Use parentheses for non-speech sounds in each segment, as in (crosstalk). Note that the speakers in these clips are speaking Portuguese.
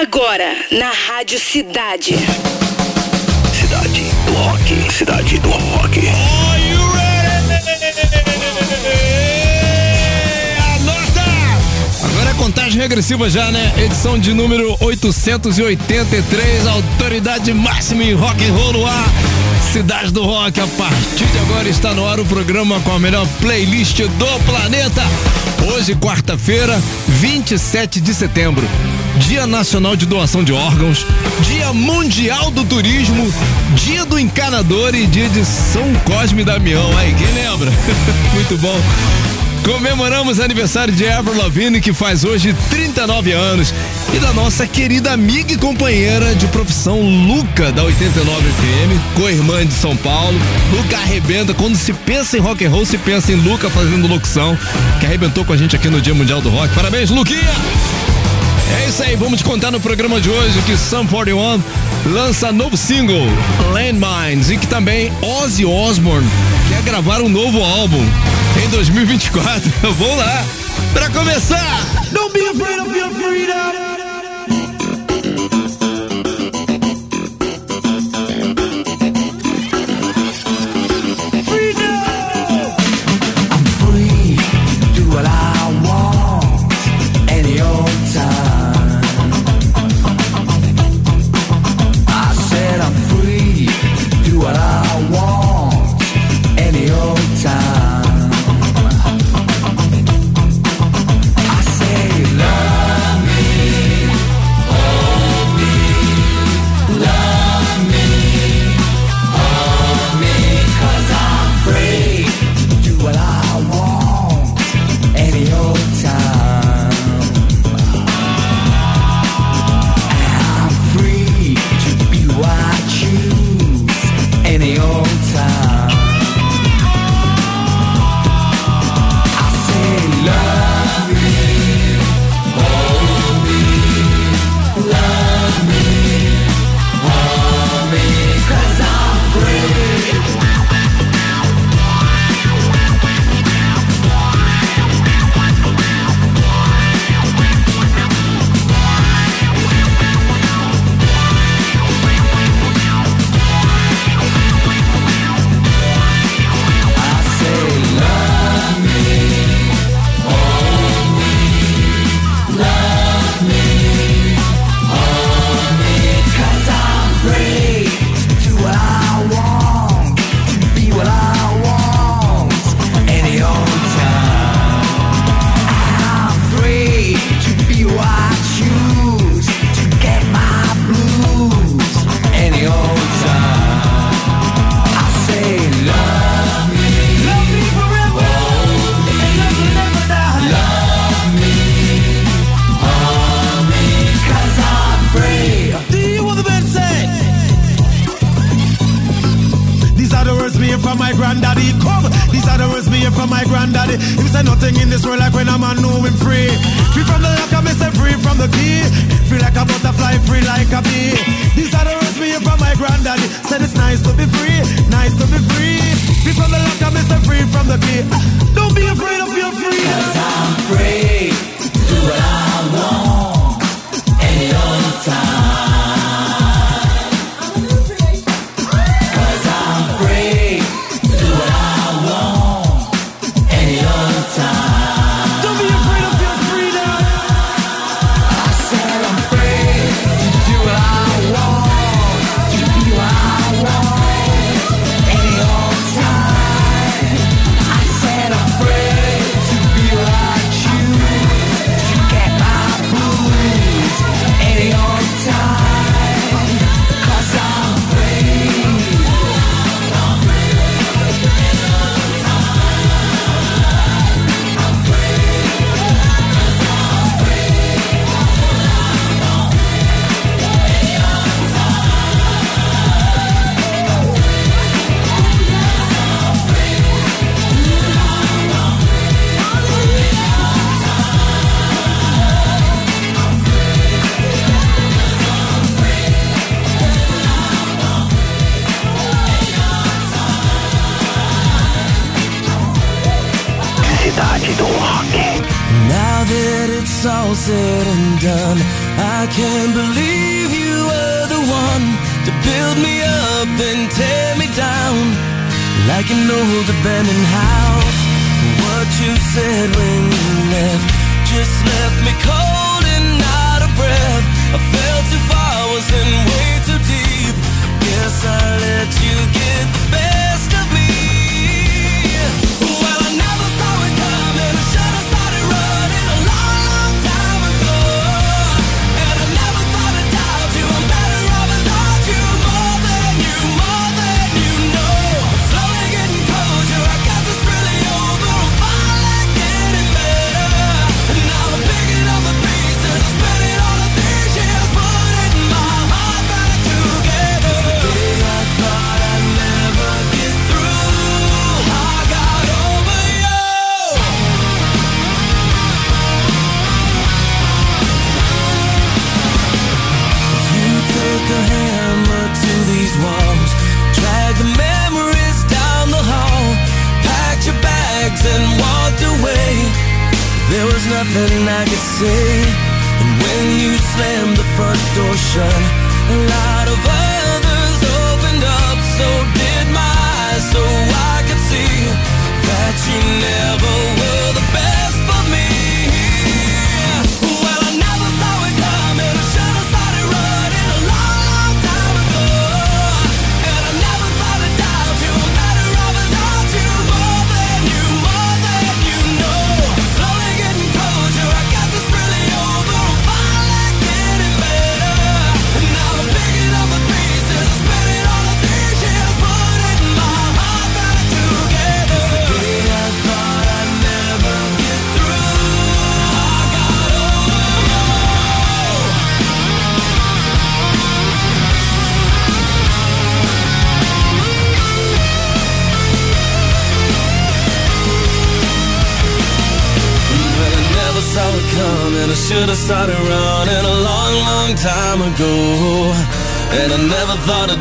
Agora, na Rádio Cidade. Cidade do Rock. Cidade do Rock. Contagem regressiva já, né? Edição de número 883, autoridade máxima em rock and roll no ar. Cidade do Rock, a partir de agora está no ar o programa com a melhor playlist do planeta. Hoje, quarta-feira, 27 de setembro. Dia Nacional de Doação de Órgãos, Dia Mundial do Turismo, Dia do Encanador e Dia de São Cosme e Damião. Aí, quem lembra? (laughs) Muito bom. Comemoramos aniversário de Avril Lavigne, que faz hoje 39 anos, e da nossa querida amiga e companheira de profissão Luca, da 89 FM, co-irmã de São Paulo. Luca arrebenta, quando se pensa em rock and roll, se pensa em Luca fazendo locução, que arrebentou com a gente aqui no Dia Mundial do Rock. Parabéns, Luquinha! É isso aí, vamos te contar no programa de hoje que Sum 41 lança novo single, Landmines, e que também Ozzy Osbourne quer gravar um novo álbum em 2024. Vamos lá, para começar! Don't be afraid of your freedom! time.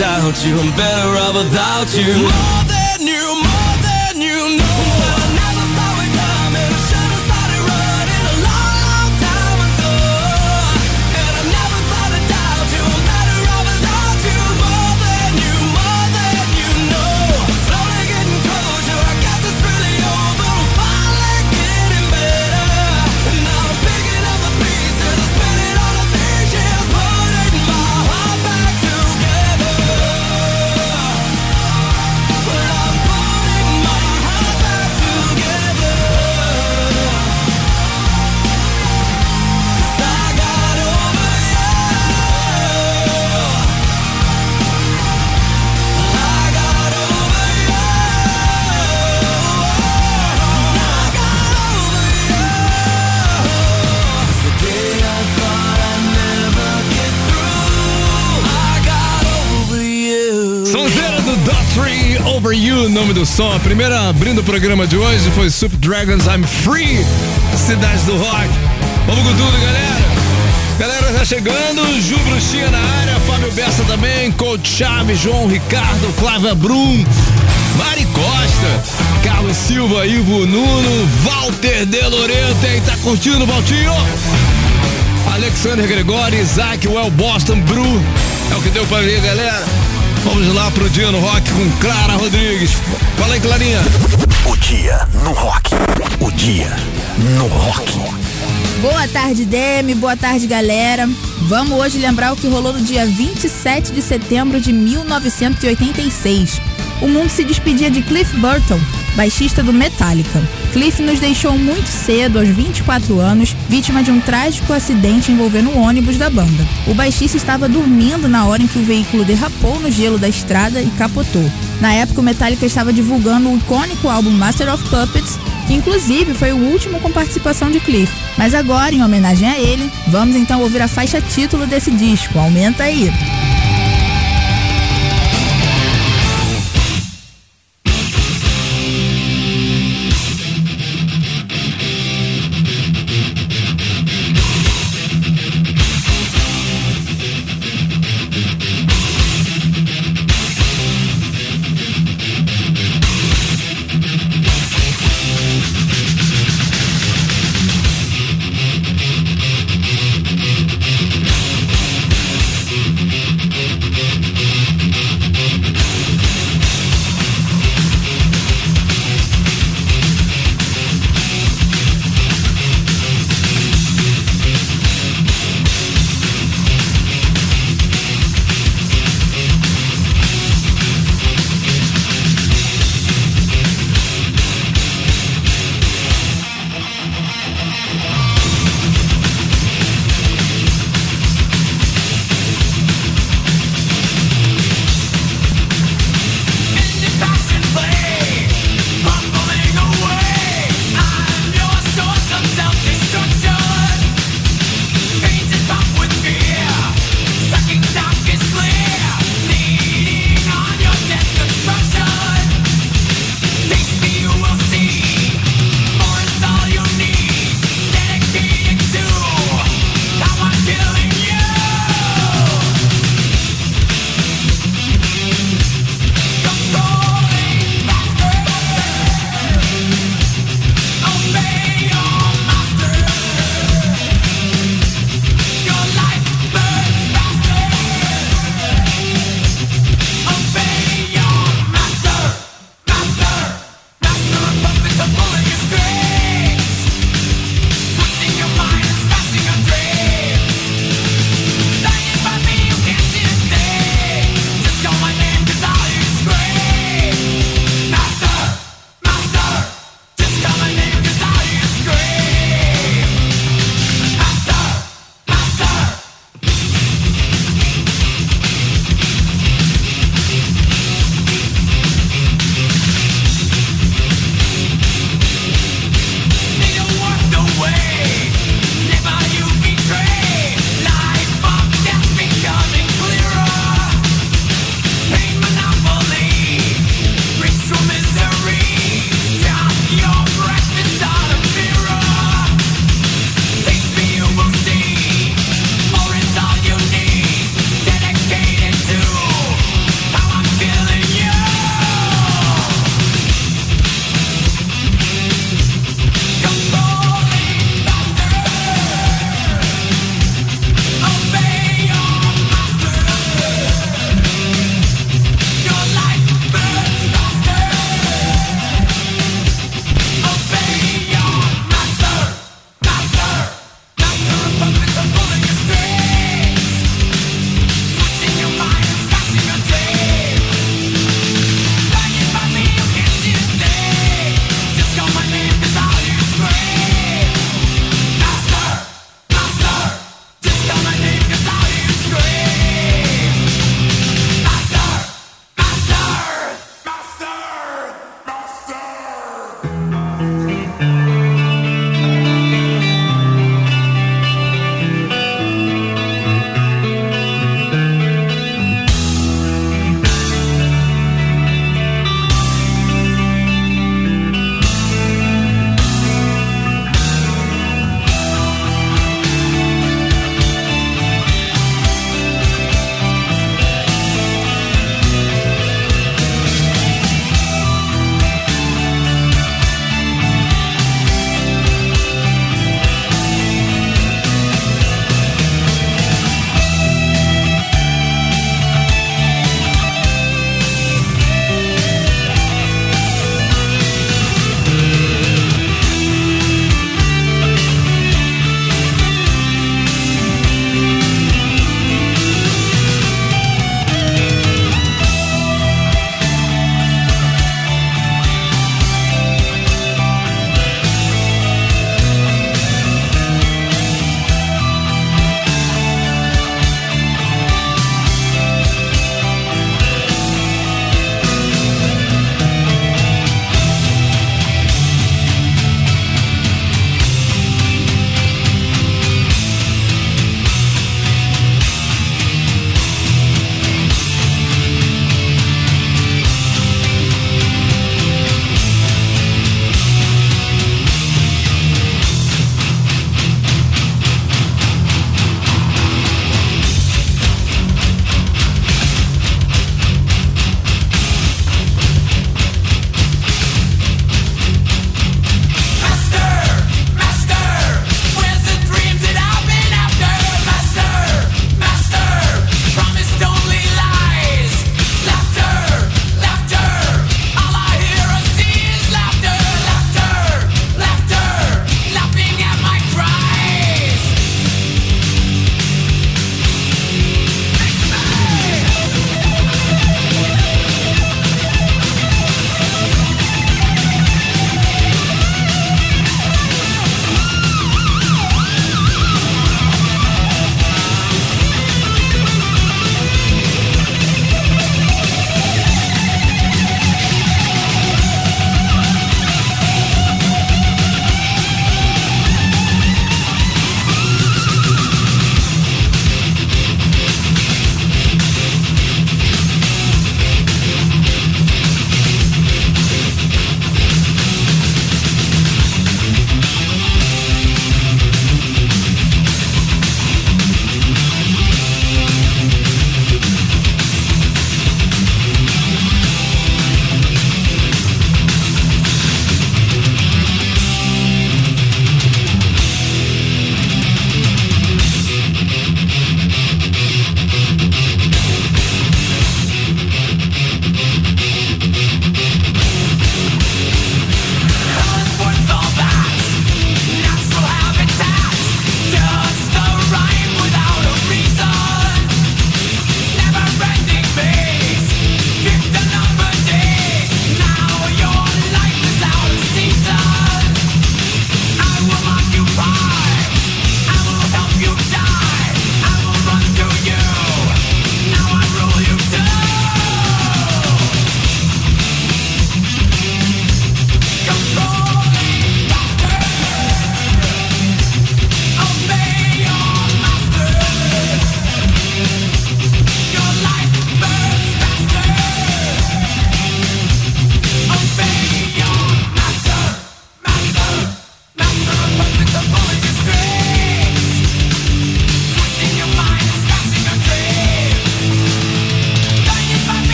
without you I'm better off without you. nome do som. A primeira abrindo o programa de hoje foi Super Dragons I'm Free, Cidade do Rock. Vamos com tudo, galera. Galera já chegando, Ju Bruxinha na área, Fábio Bessa também, Coach Chaves, João Ricardo, Flávia Brum, Mari Costa, Carlos Silva, Ivo Nuno, Walter De Loreto, aí tá curtindo, Valtinho? Alexander Gregório Isaac, Well Boston, Bru, é o que deu pra ver, galera. Vamos lá pro dia no rock com Clara Rodrigues. Fala aí, Clarinha. O dia no rock. O dia no rock. Boa tarde, Demi. Boa tarde, galera. Vamos hoje lembrar o que rolou no dia 27 de setembro de 1986. O mundo se despedia de Cliff Burton, baixista do Metallica. Cliff nos deixou muito cedo, aos 24 anos, vítima de um trágico acidente envolvendo um ônibus da banda. O baixista estava dormindo na hora em que o veículo derrapou no gelo da estrada e capotou. Na época, o Metallica estava divulgando o icônico álbum Master of Puppets, que inclusive foi o último com participação de Cliff. Mas agora, em homenagem a ele, vamos então ouvir a faixa título desse disco. Aumenta aí!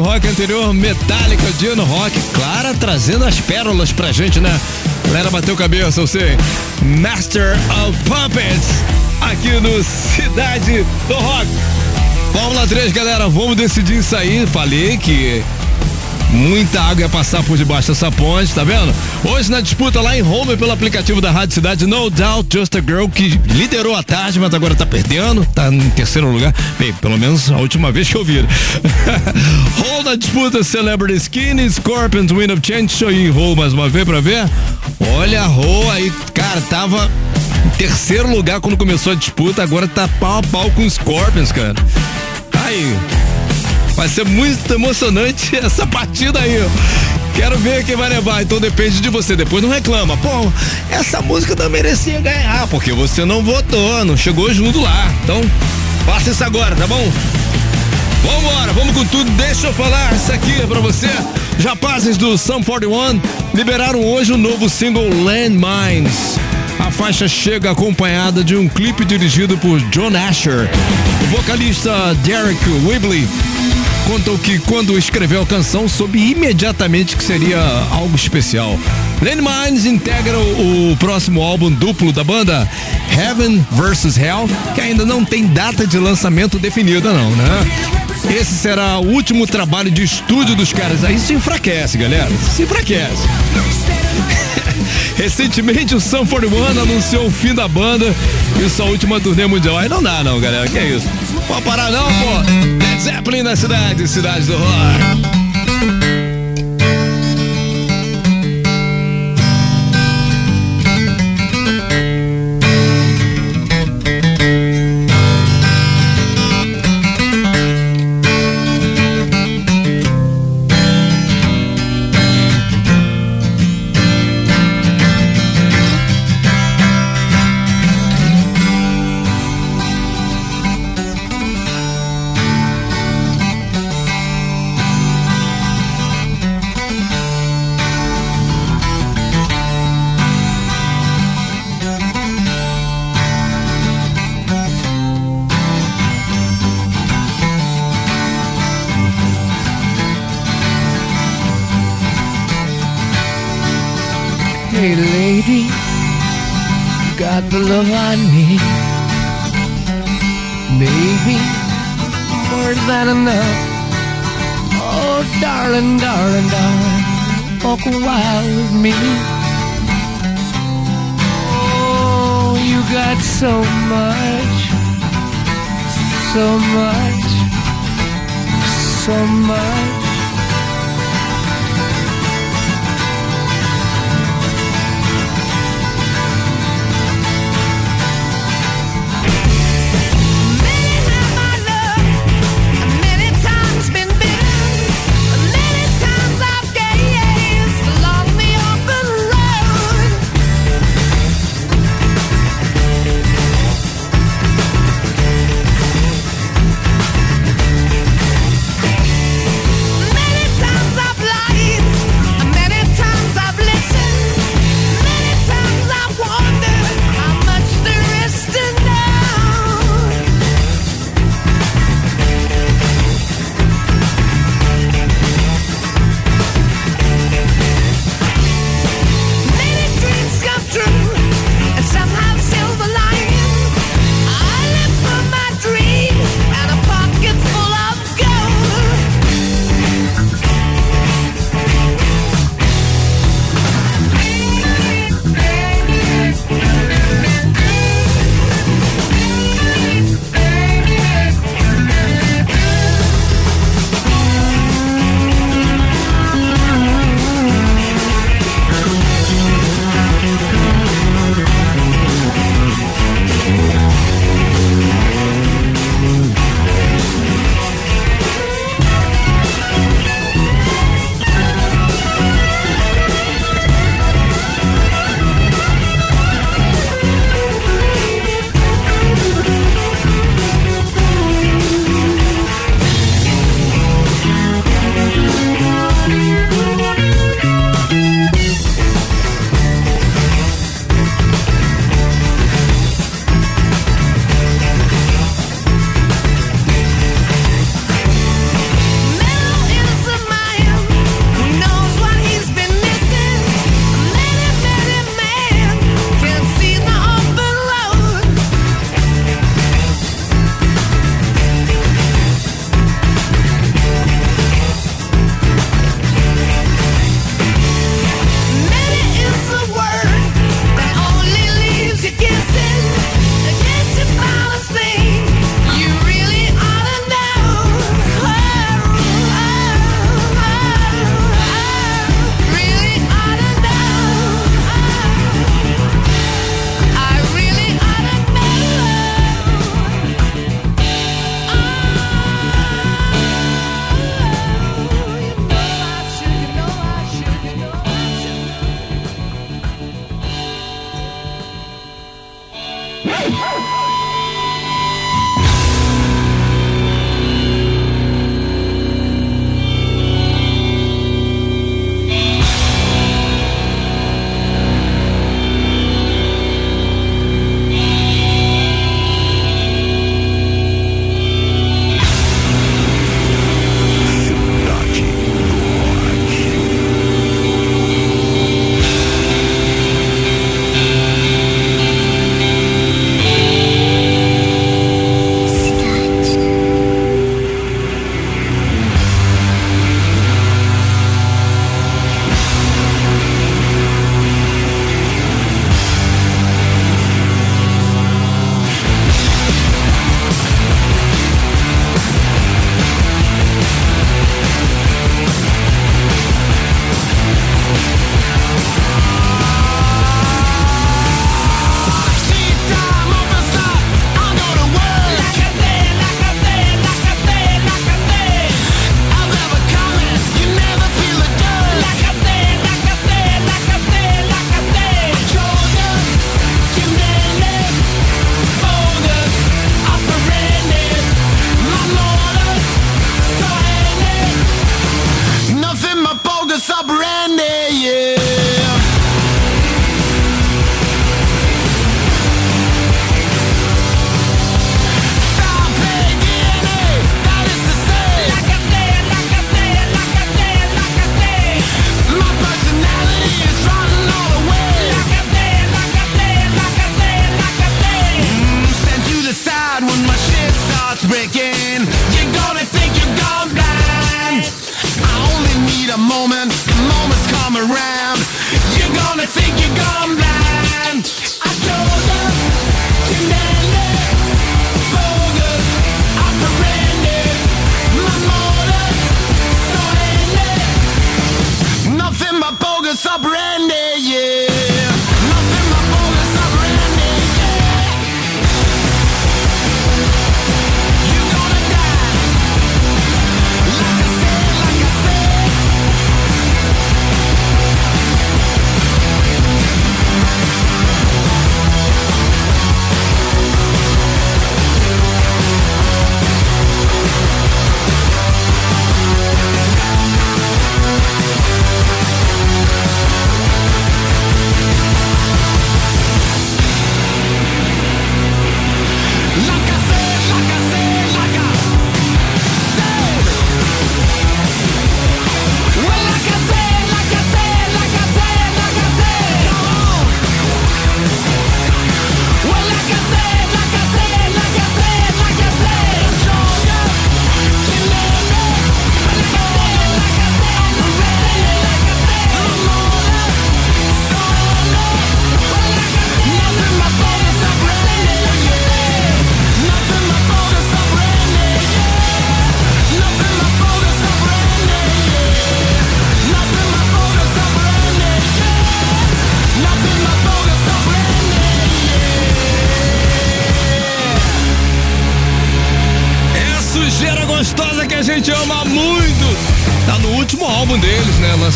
do rock anterior, Metallica, Dino Rock. Clara trazendo as pérolas pra gente, né? Galera, bateu cabeça, eu sei. Master of Puppets, aqui no Cidade do Rock. Fórmula 3, galera, vamos decidir isso aí. Falei que Muita água ia passar por debaixo dessa ponte, tá vendo? Hoje na disputa lá em Homer pelo aplicativo da Rádio Cidade, No Doubt Just a Girl, que liderou a tarde, mas agora tá perdendo, tá em terceiro lugar. Bem, pelo menos a última vez que eu vi. (laughs) Hole na disputa Celebrity Skin, Scorpions, Wind of Change. Ir em Hole mais uma vez pra ver. Olha a Hole aí, cara, tava em terceiro lugar quando começou a disputa, agora tá pau a pau com Scorpions, cara. Aí, Vai ser muito emocionante (laughs) essa partida aí. Quero ver quem vai levar, então depende de você. Depois não reclama. Pô, essa música não merecia ganhar, porque você não votou, não chegou junto lá. Então, faça isso agora, tá bom? Vambora, vamos com tudo. Deixa eu falar isso aqui pra você. Rapazes do Sum 41 liberaram hoje o novo single Landmines. A faixa chega acompanhada de um clipe dirigido por John Asher. O vocalista Derek Whibley contou que quando escreveu a canção soube imediatamente que seria algo especial. Lenny Mines integra o próximo álbum duplo da banda, Heaven vs Hell, que ainda não tem data de lançamento definida não, né? Esse será o último trabalho de estúdio dos caras. Aí se enfraquece, galera. Se enfraquece. (laughs) Recentemente o Sun 41 anunciou o fim da banda e sua última turnê mundial. Aí não dá não, galera. Que é isso? Pode parar não, pô. Zeppelin na cidade, cidade do rock. So much, so much, so much.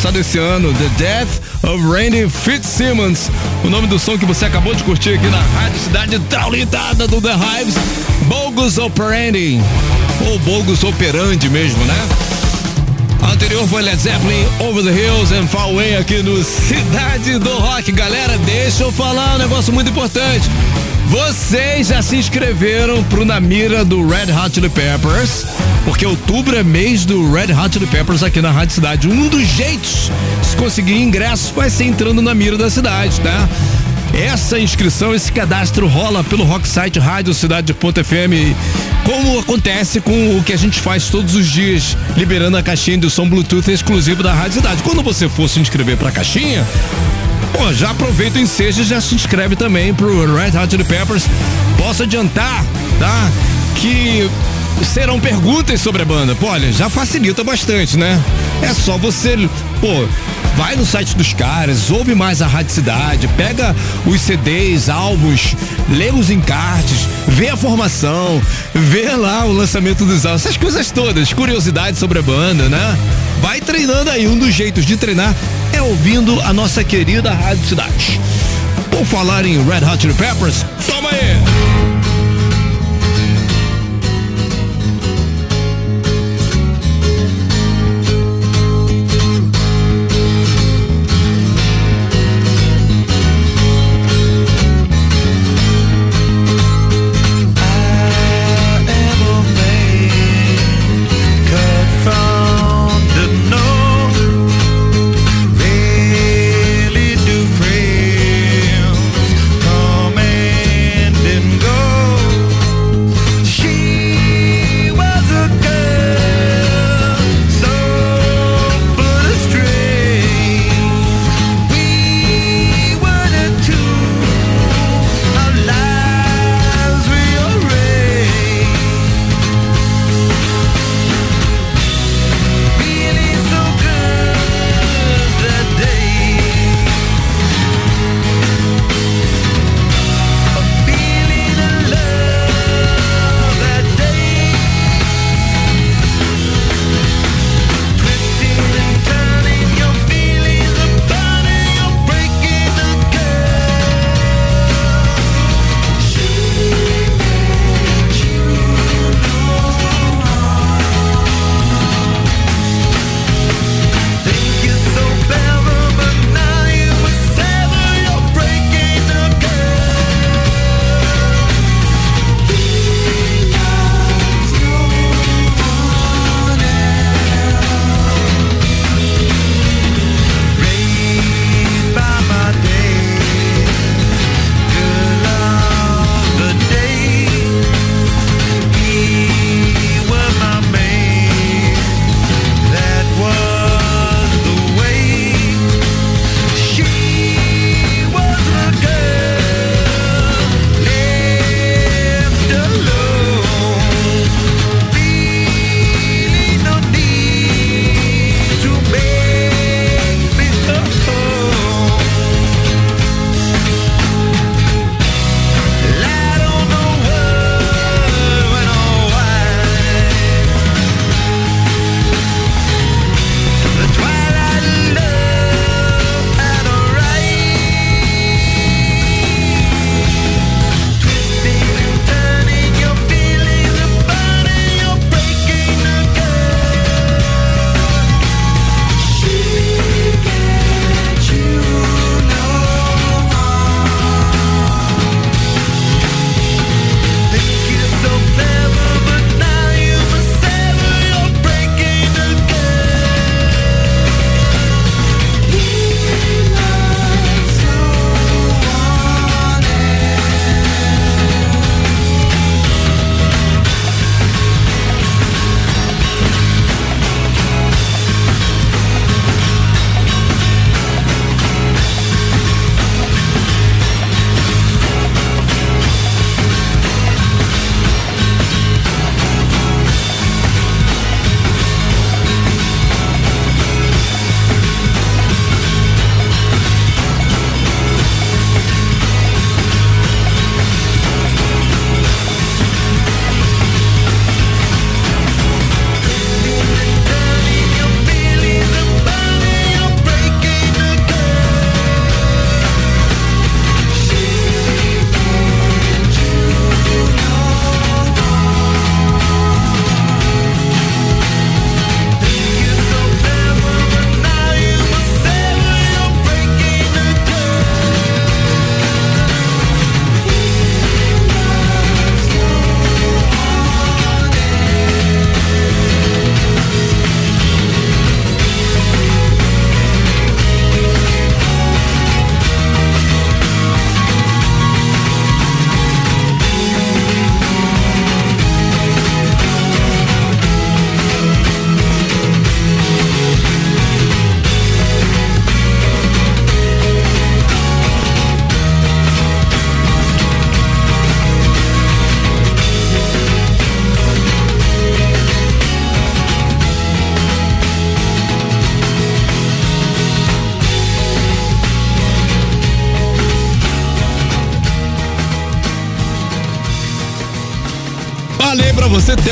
Lançado esse ano, The Death of Randy Fitzsimmons. O nome do som que você acabou de curtir aqui na Rádio Cidade Traulitada do The Hives, Bogus Operandi. Ou Bogus Operandi mesmo, né? A anterior foi Led Zeppelin, Over the Hills and Far Away aqui no Cidade do Rock. Galera, deixa eu falar um negócio muito importante. Vocês já se inscreveram pro Na Mira do Red Hot Chili Peppers? Porque outubro é mês do Red Hot Chili Peppers aqui na Rádio Cidade. Um dos jeitos de se conseguir ingressos vai ser entrando na mira da cidade, tá? Essa inscrição, esse cadastro rola pelo rock site Rádio Cidade.fm, como acontece com o que a gente faz todos os dias, liberando a caixinha do som Bluetooth exclusivo da Rádio Cidade. Quando você for se inscrever pra caixinha, Pô, já aproveita o ensejo e já se inscreve também pro Red Hot Chili Peppers. Posso adiantar, tá? Que serão perguntas sobre a banda. Pô, olha, já facilita bastante, né? É só você, pô, vai no site dos caras, ouve mais a Rádio Cidade, pega os CDs, álbuns, lê os encartes, vê a formação, vê lá o lançamento dos álbuns, essas coisas todas, curiosidades sobre a banda, né? Vai treinando aí, um dos jeitos de treinar é ouvindo a nossa querida Rádio Cidade. Por falar em Red Hot Chili Peppers, toma aí!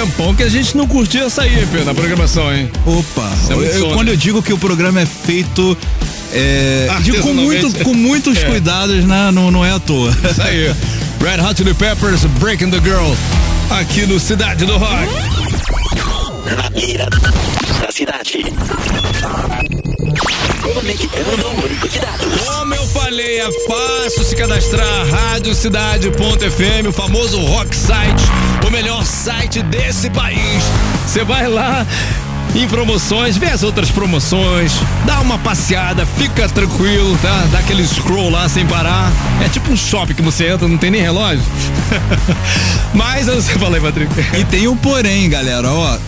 Tempão que a gente não curtia essa aí, Pedro, na programação, hein? Opa, é eu- quando eu digo que o programa é feito é, de- com, muito, com muitos É. cuidados, né? Não, não é à toa. Isso aí. Red Hot Chili Peppers, Breaking the Girl, aqui no Cidade do Rock. Na mira da cidade. Como eu falei, é fácil se cadastrar. Radiocidade.fm, o famoso rock site, melhor site desse país. Você vai lá em promoções, vê as outras promoções, dá uma passeada, fica tranquilo, tá? Dá aquele scroll lá sem parar. É tipo um shopping que você entra, não tem nem relógio. (laughs) Mas eu você fala aí, Patrick. E tem um porém, galera, ó.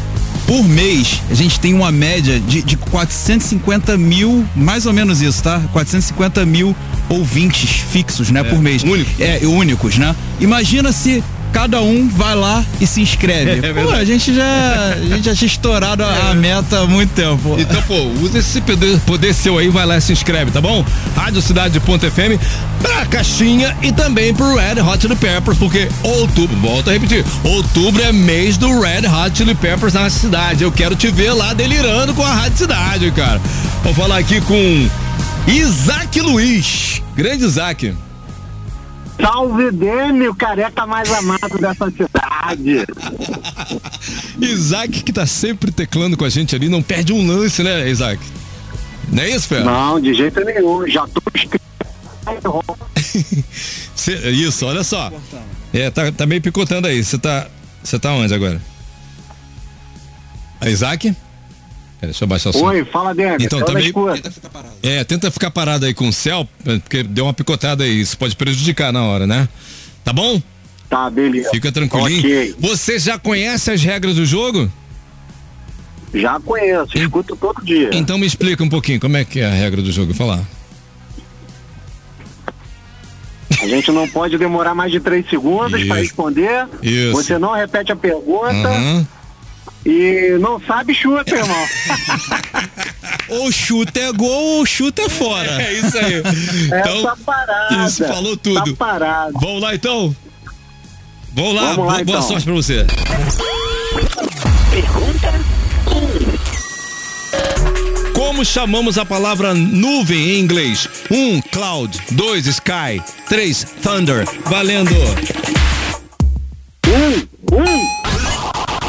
Por mês, a gente tem uma média de, de 450 mil, mais ou menos isso, tá? 450 mil ouvintes fixos, né, por mês. únicos. É, únicos, né? Imagina se cada um vai lá e se inscreve. É, (laughs) é Pô, a gente já, a gente já tinha estourado a, a meta há muito tempo. Então, pô, usa esse poder, poder seu aí, vai lá e se inscreve, tá bom? Radiocidade.fm pra caixinha e também pro Red Hot Chili Peppers, porque outubro, volta a repetir, outubro é mês do Red Hot Chili Peppers na cidade. Eu quero te ver lá delirando com a Rádio Cidade, cara. Vou falar aqui com Isaac Luiz, grande Isaac. Salve Demi, o careca mais amado dessa cidade. (laughs) Isaac que tá sempre teclando com a gente ali, não perde um lance, né, Isaac? Não é isso, Fera? Não, de jeito nenhum. Já tô (laughs) isso, olha só. É, tá, tá meio picotando aí. Você tá. Você tá onde agora? A Isaac? Pera, deixa eu baixar o som. Oi, fala Demi. Então, tá escuta. É, tenta ficar parado aí com o céu, porque deu uma picotada aí. Isso pode prejudicar na hora, né? Tá bom? Tá, beleza. Fica tranquilinho. Ok. Você já conhece as regras do jogo? Já conheço, escuto todo dia. Então me explica um pouquinho como é que é a regra do jogo. Falar. A gente não pode demorar mais de três segundos para responder. Isso. Você não repete a pergunta Aham. E não sabe chuta, irmão. (laughs) Ou chuta é gol ou chuta é fora. É isso aí. (laughs) Essa Então, parada. isso, falou tudo. Tá parado. vamos lá então? Vamos lá, Vamos lá, boa, boa então. sorte pra você. Pergunta Como chamamos a palavra nuvem em inglês? Um, cloud. Dois, sky. Três, thunder. Valendo. Um, um.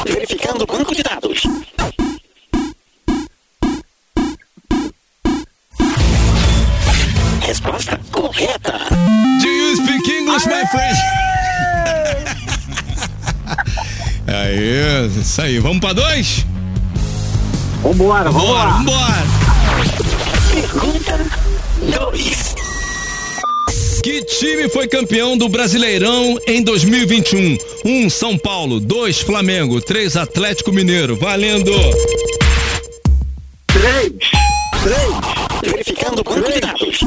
Verificando o banco de dados. Resposta correta. Do you speak English, my friend? (laughs) Aí, isso aí. Vamos pra dois? Vambora, vamos Bora, lá. vambora. Pergunta 2. Que time foi campeão do Brasileirão em 2021? Um, São Paulo. Dois, Flamengo. Três, Atlético Mineiro. Valendo. Três. Três. Verificando o banco de dados.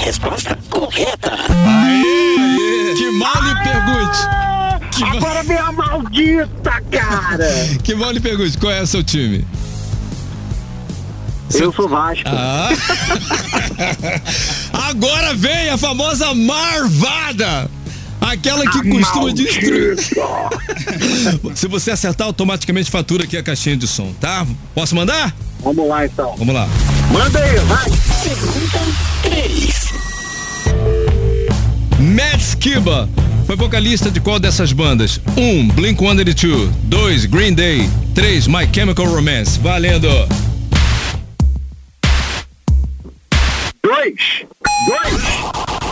Resposta correta. Aê, Que mal lhe pergunte. Que mal, Agora vem a maldita, cara. (laughs) que mal lhe pergunte. Qual é o seu time? Eu sou Vasco. Ah. (laughs) Agora vem a famosa marvada. Aquela que costuma destruir. (laughs) Se você acertar, automaticamente fatura aqui a caixinha de som, tá? Posso mandar? Vamos lá, então. Vamos lá. Manda aí, vai. Pergunta 3. Matt Skiba foi vocalista de qual dessas bandas? 1. Um, Blink-182 2. Green Day 3. My Chemical Romance Valendo! Dois. Dois.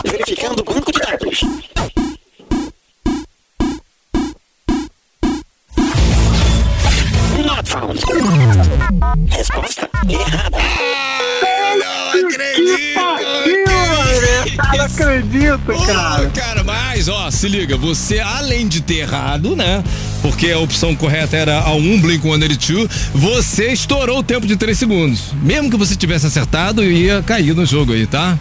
Verificando o banco de dados. Not found. Resposta errada. Que pariu, velho. Não acredito, cara. Ô, cara, mas ó, se liga, você além de ter errado, né? Porque a opção correta era a 1 Blink-182, você estourou o tempo de 3 segundos. Mesmo que você tivesse acertado, ia cair no jogo aí, tá?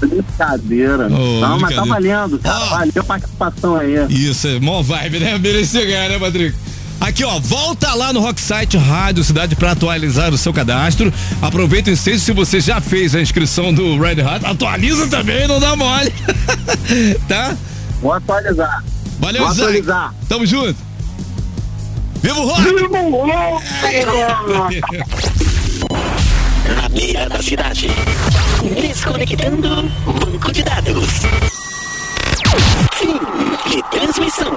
Brincadeira. Ô, Não, mas tá brincadeira. valendo, cara. Ó. Valeu a participação aí. Isso, é mó vibe, né? Merecia ganhar, né, Patrick? Aqui, ó, volta lá no Rocksite Rádio Cidade para atualizar o seu cadastro. Aproveita o ensejo se você já fez a inscrição do Red Hat. Atualiza também, não dá mole. (laughs) tá? Vou atualizar. Valeu, Vou Isaac. atualizar. Tamo junto. Vivo Rock! Vivo Rock! Na beira da cidade. Desconectando banco de dados. Fim de transmissão.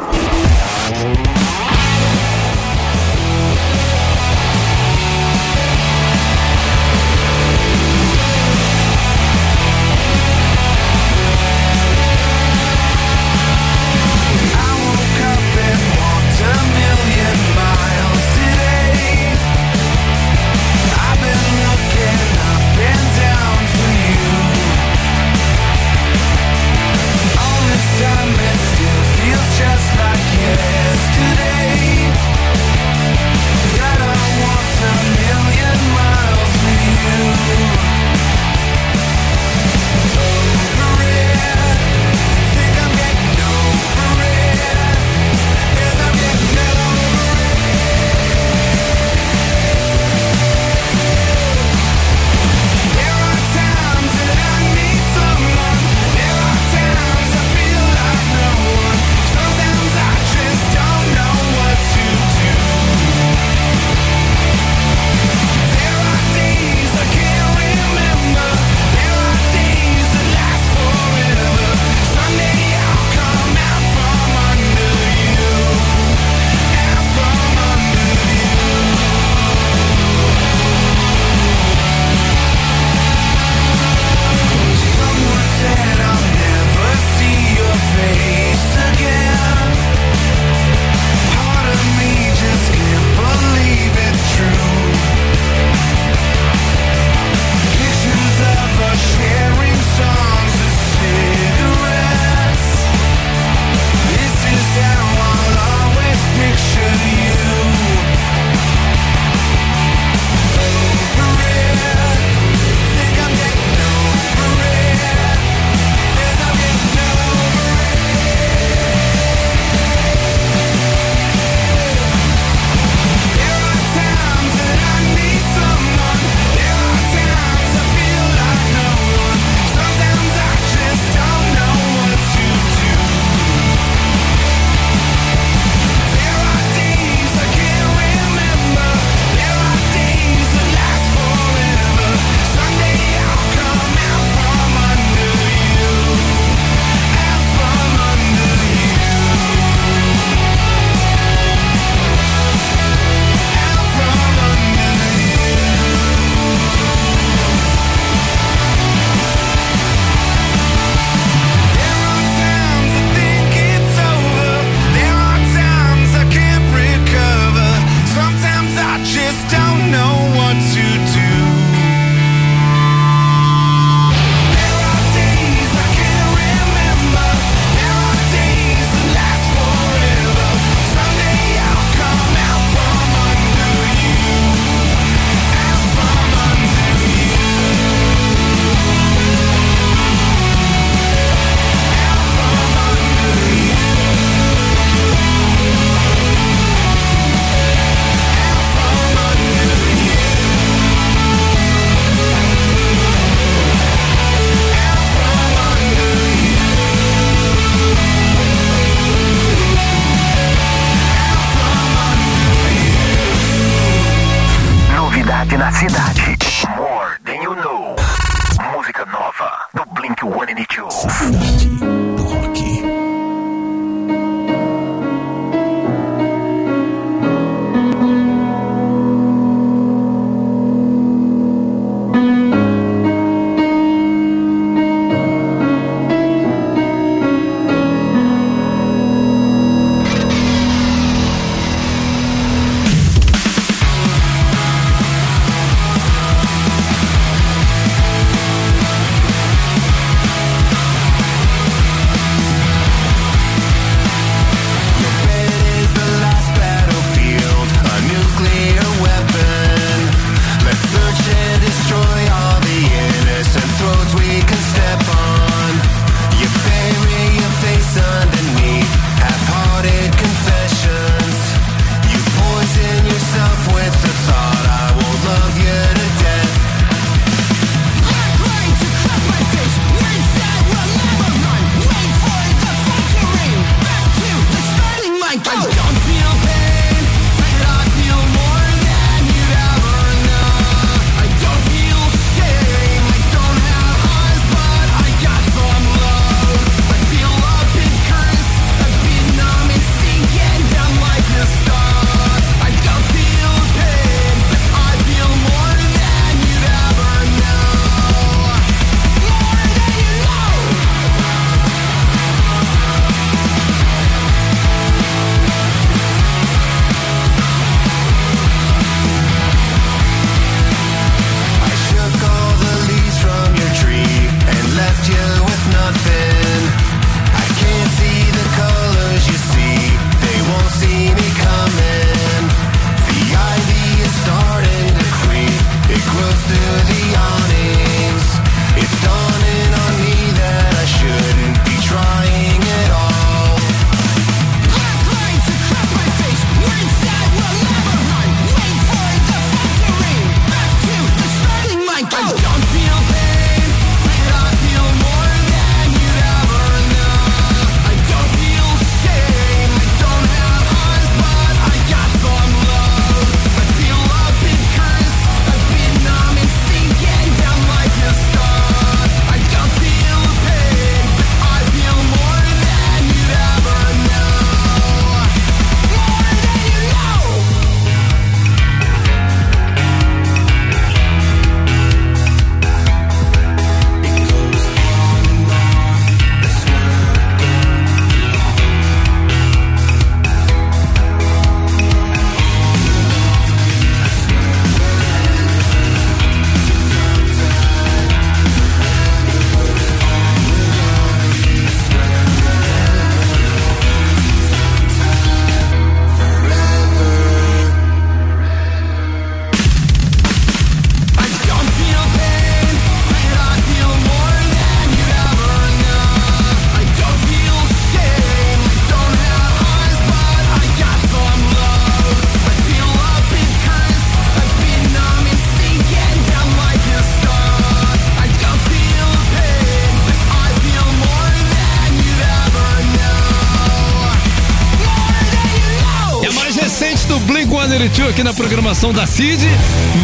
Aqui na programação da CID.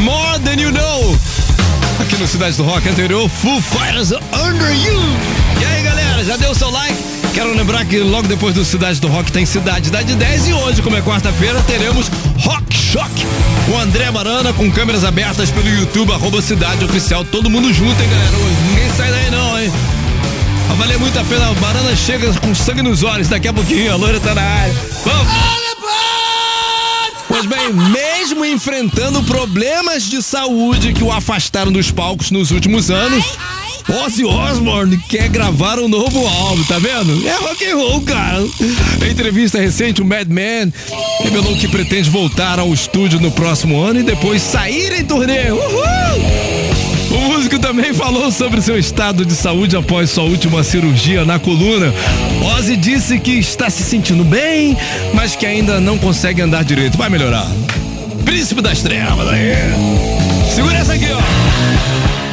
More Than You Know. Aqui no Cidade do Rock anterior, Full Fighters Under You. E aí, galera, já deu o seu like? Quero lembrar que logo depois do Cidade do Rock tem Cidade da de 10 e hoje, como é quarta-feira, teremos Rock Shock. O André Marana com câmeras abertas pelo YouTube, arroba Cidade Oficial. Todo mundo junto, hein, galera? Ninguém sai daí não, hein? Vai valer muito a pena. Barana chega com sangue nos olhos daqui a pouquinho. A loira tá na área. Vamos! Bem, mesmo enfrentando problemas de saúde que o afastaram dos palcos nos últimos anos, Ozzy Osbourne quer gravar um novo álbum, tá vendo? É rock and roll, cara. Em entrevista recente, o Madman revelou que pretende voltar ao estúdio no próximo ano e depois sair em turnê. Uhul! Também falou sobre seu estado de saúde após sua última cirurgia na coluna. Ozzy disse que está se sentindo bem, mas que ainda não consegue andar direito. Vai melhorar. Príncipe das trevas aí. Segura essa aqui, ó.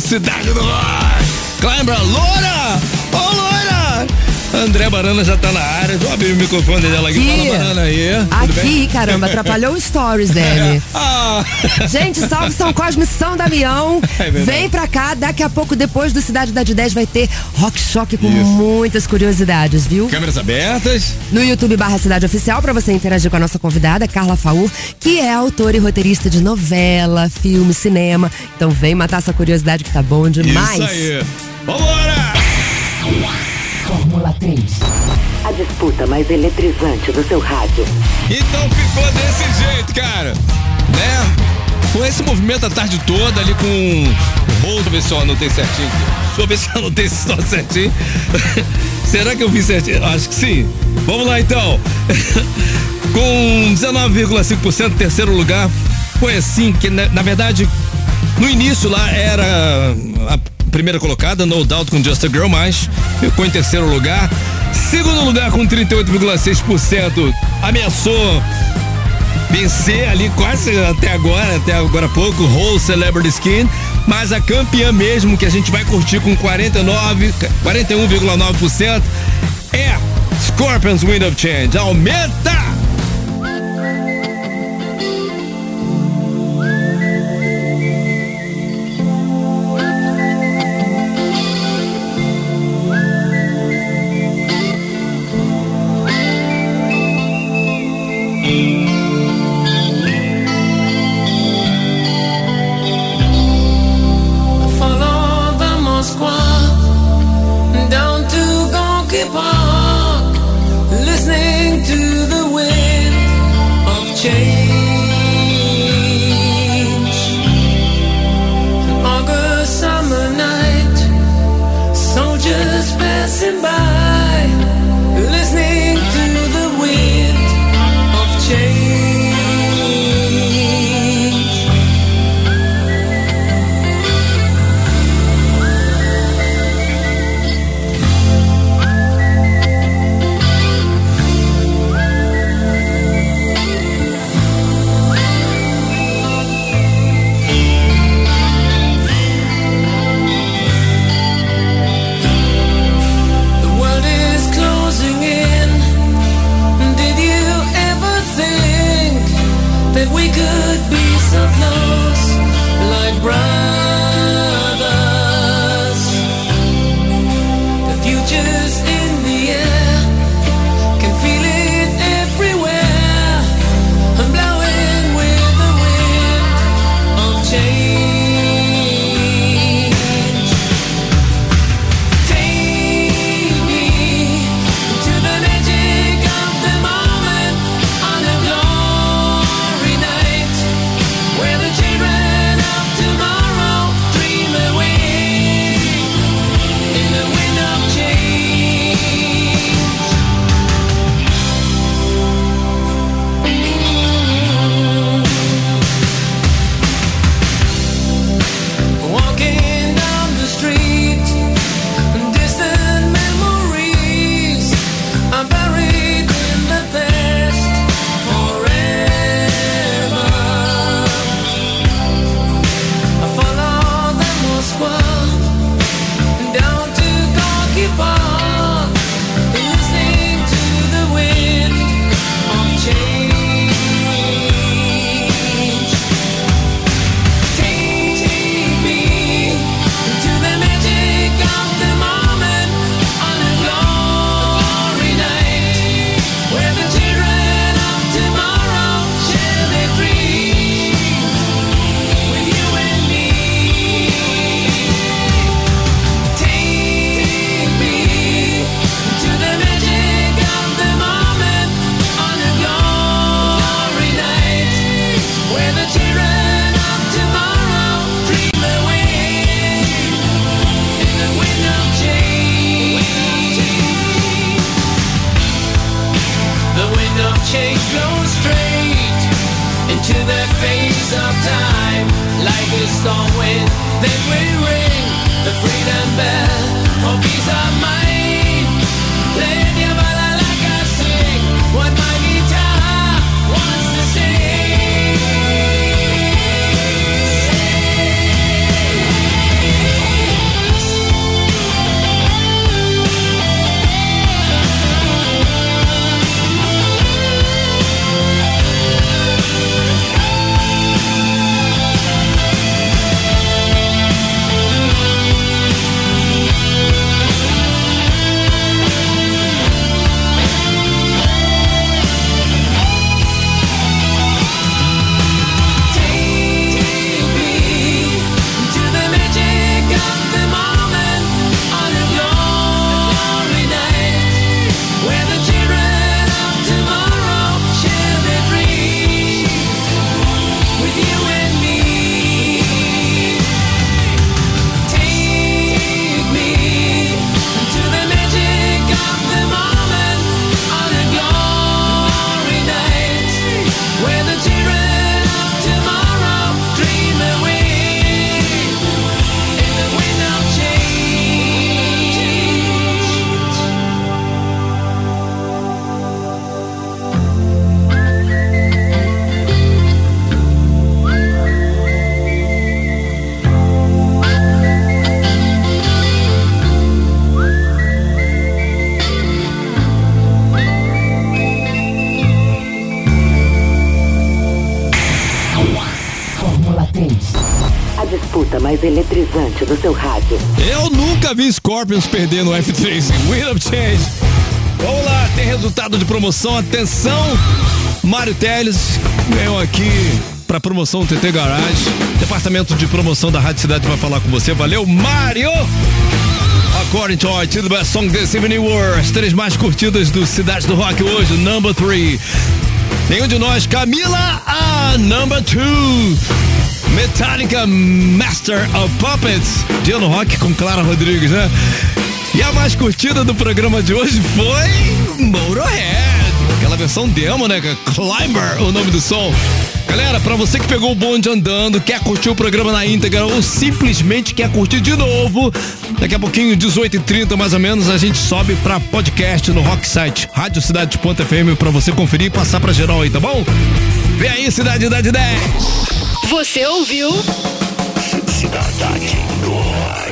Cidade do Rock. Ô, Loura! André Barana já tá na área. Vou abrir o microfone dela aqui. Aqui. Fala, Barana aí. Aqui, caramba, atrapalhou o stories dele. (laughs) Ah, Gente, salve São Cosme São Damião. (laughs) É. Vem pra cá, daqui a pouco, depois do Cidade da de 10, vai ter Rock Shock com Isso. muitas curiosidades, viu? câmeras abertas. No YouTube barra Cidade Oficial, pra você interagir com a nossa convidada, Carla Faur, que é autora e roteirista de novela, filme, cinema. Então vem matar essa curiosidade que tá bom demais. Isso aí. Vambora! Fórmula 3. A disputa mais eletrizante do seu rádio. Então ficou desse jeito, cara. Né? com esse movimento a tarde toda ali com eu ver se eu anotei certinho. Deixa eu ver se eu anotei esse (laughs) só certinho. (laughs) Será que eu vi certinho? Acho que sim. Vamos lá então. (laughs) com 19,5% terceiro lugar, foi assim que na, na verdade no início lá era a primeira colocada, No Doubt com Just a Girl, mas ficou em terceiro lugar. Segundo lugar com 38,6%, ameaçou vencer ali quase até agora, até agora pouco, Whole Celebrity Skin, mas a campeã mesmo que a gente vai curtir com 49, 41,9% é Scorpions Wind of Change. Aumenta! Scorpions perder no F3. Wheel of Change. Vamos lá, tem resultado de promoção. Atenção, Mário Teles ganhou aqui para promoção TT Garage. Departamento de promoção da Rádio Cidade vai falar com você. Valeu, Mário! According to our the best song this evening were as três mais curtidas do Cidade do Rock hoje, number three. Nenhum de nós, Camila, a number two. Metallica Master of Puppets. Dia no Rock com Clara Rodrigues, né? E a mais curtida do programa de hoje foi Motorhead. Aquela versão demo, né? Climber, o nome do som. Galera, pra você que pegou o bonde andando, quer curtir o programa na íntegra ou simplesmente quer curtir de novo, daqui a pouquinho, 18h30 mais ou menos, a gente sobe pra podcast no Rock Site, Rádio Cidade Ponta FM, pra você conferir e passar pra geral aí, tá bom? Vem aí, Cidade da 10. Você ouviu? Cidade Rock.